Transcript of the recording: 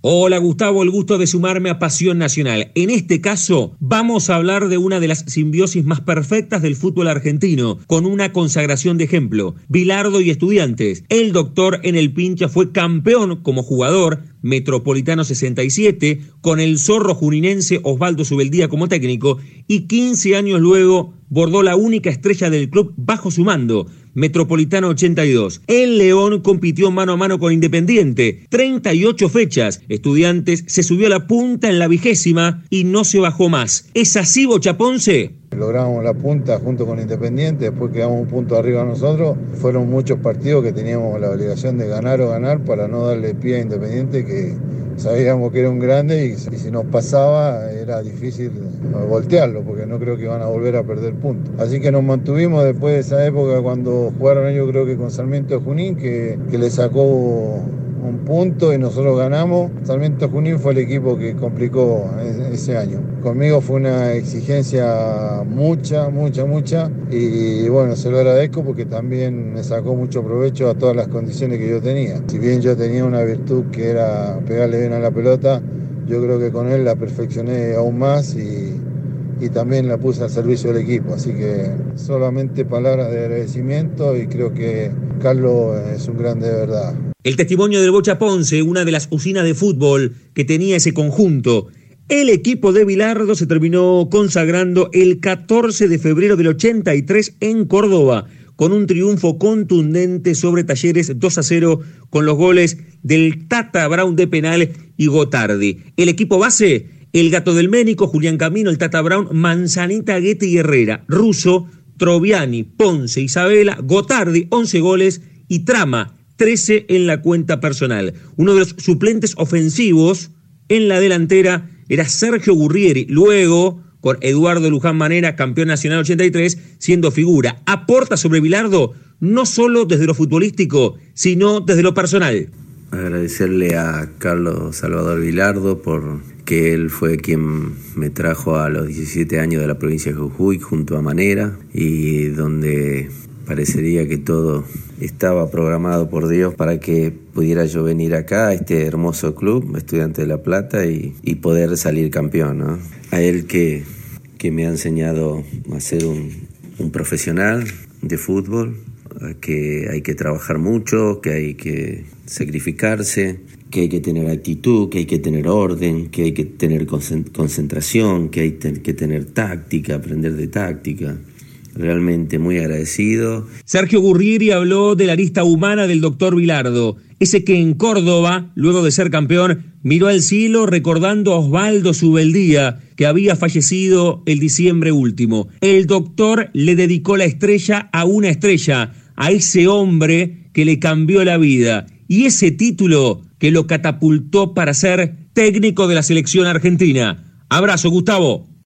Hola Gustavo, el gusto de sumarme a Pasión Nacional. En este caso, vamos a hablar de una de las simbiosis más perfectas del fútbol argentino, con una consagración de ejemplo. Bilardo y estudiantes. El doctor en el pincha fue campeón como jugador, Metropolitano 67, con el zorro juninense Osvaldo Subeldía como técnico, y 15 años luego bordó la única estrella del club bajo su mando, Metropolitano 82. El León compitió mano a mano con Independiente, 38 fechas. Estudiantes se subió a la punta en la vigésima y no se bajó más. ¿Es así, Bochaponce? Logramos la punta junto con Independiente, después quedamos un punto arriba nosotros. Fueron muchos partidos que teníamos la obligación de ganar o ganar para no darle pie a Independiente, que sabíamos que era un grande y, si nos pasaba era difícil voltearlo, porque no creo que iban a volver a perder puntos. Así que nos mantuvimos después de esa época cuando jugaron ellos creo que con Sarmiento Junín, que, que le sacó un punto y nosotros ganamos. Sarmiento Junín fue el equipo que complicó ese año. Conmigo fue una exigencia mucha, mucha, mucha y bueno, se lo agradezco porque también me sacó mucho provecho a todas las condiciones que yo tenía. Si bien yo tenía una virtud que era pegarle bien a la pelota, yo creo que con él la perfeccioné aún más y, y también la puse al servicio del equipo. Así que solamente palabras de agradecimiento y creo que Carlos es un grande de verdad. El testimonio del Bocha Ponce, una de las usinas de fútbol que tenía ese conjunto. El equipo de Bilardo se terminó consagrando el 14 de febrero del 83 en Córdoba, con un triunfo contundente sobre Talleres 2 a 0 con los goles del Tata Brown de penal y Gotardi. El equipo base, el Gato del Ménico, Julián Camino, el Tata Brown, Manzanita, Guete y Herrera, Russo, Troviani, Ponce, Isabela, Gotardi, 11 goles y Trama, 13 en la cuenta personal. Uno de los suplentes ofensivos en la delantera era Sergio Gurrieri, luego con Eduardo Luján Manera, campeón nacional 83, siendo figura. Aporta sobre Bilardo no solo desde lo futbolístico, sino desde lo personal. Agradecerle a Carlos Salvador Vilardo por que él fue quien me trajo a los 17 años de la provincia de Jujuy junto a Manera y donde Parecería que todo estaba programado por Dios para que pudiera yo venir acá a este hermoso club, Estudiante de La Plata, y, poder salir campeón. A él que, que, me ha enseñado a ser un, un profesional de fútbol, que hay que trabajar mucho, que hay que sacrificarse, que hay que tener actitud, que hay que tener orden, que hay que tener concentración, que hay que tener táctica, aprender de táctica realmente muy agradecido. Sergio Gurrieri habló de la lista humana del doctor Vilardo, ese que en Córdoba, luego de ser campeón, miró al cielo recordando a Osvaldo Subeldía, que había fallecido el diciembre último. El doctor le dedicó la estrella a una estrella, a ese hombre que le cambió la vida, y ese título que lo catapultó para ser técnico de la selección argentina. Abrazo, Gustavo.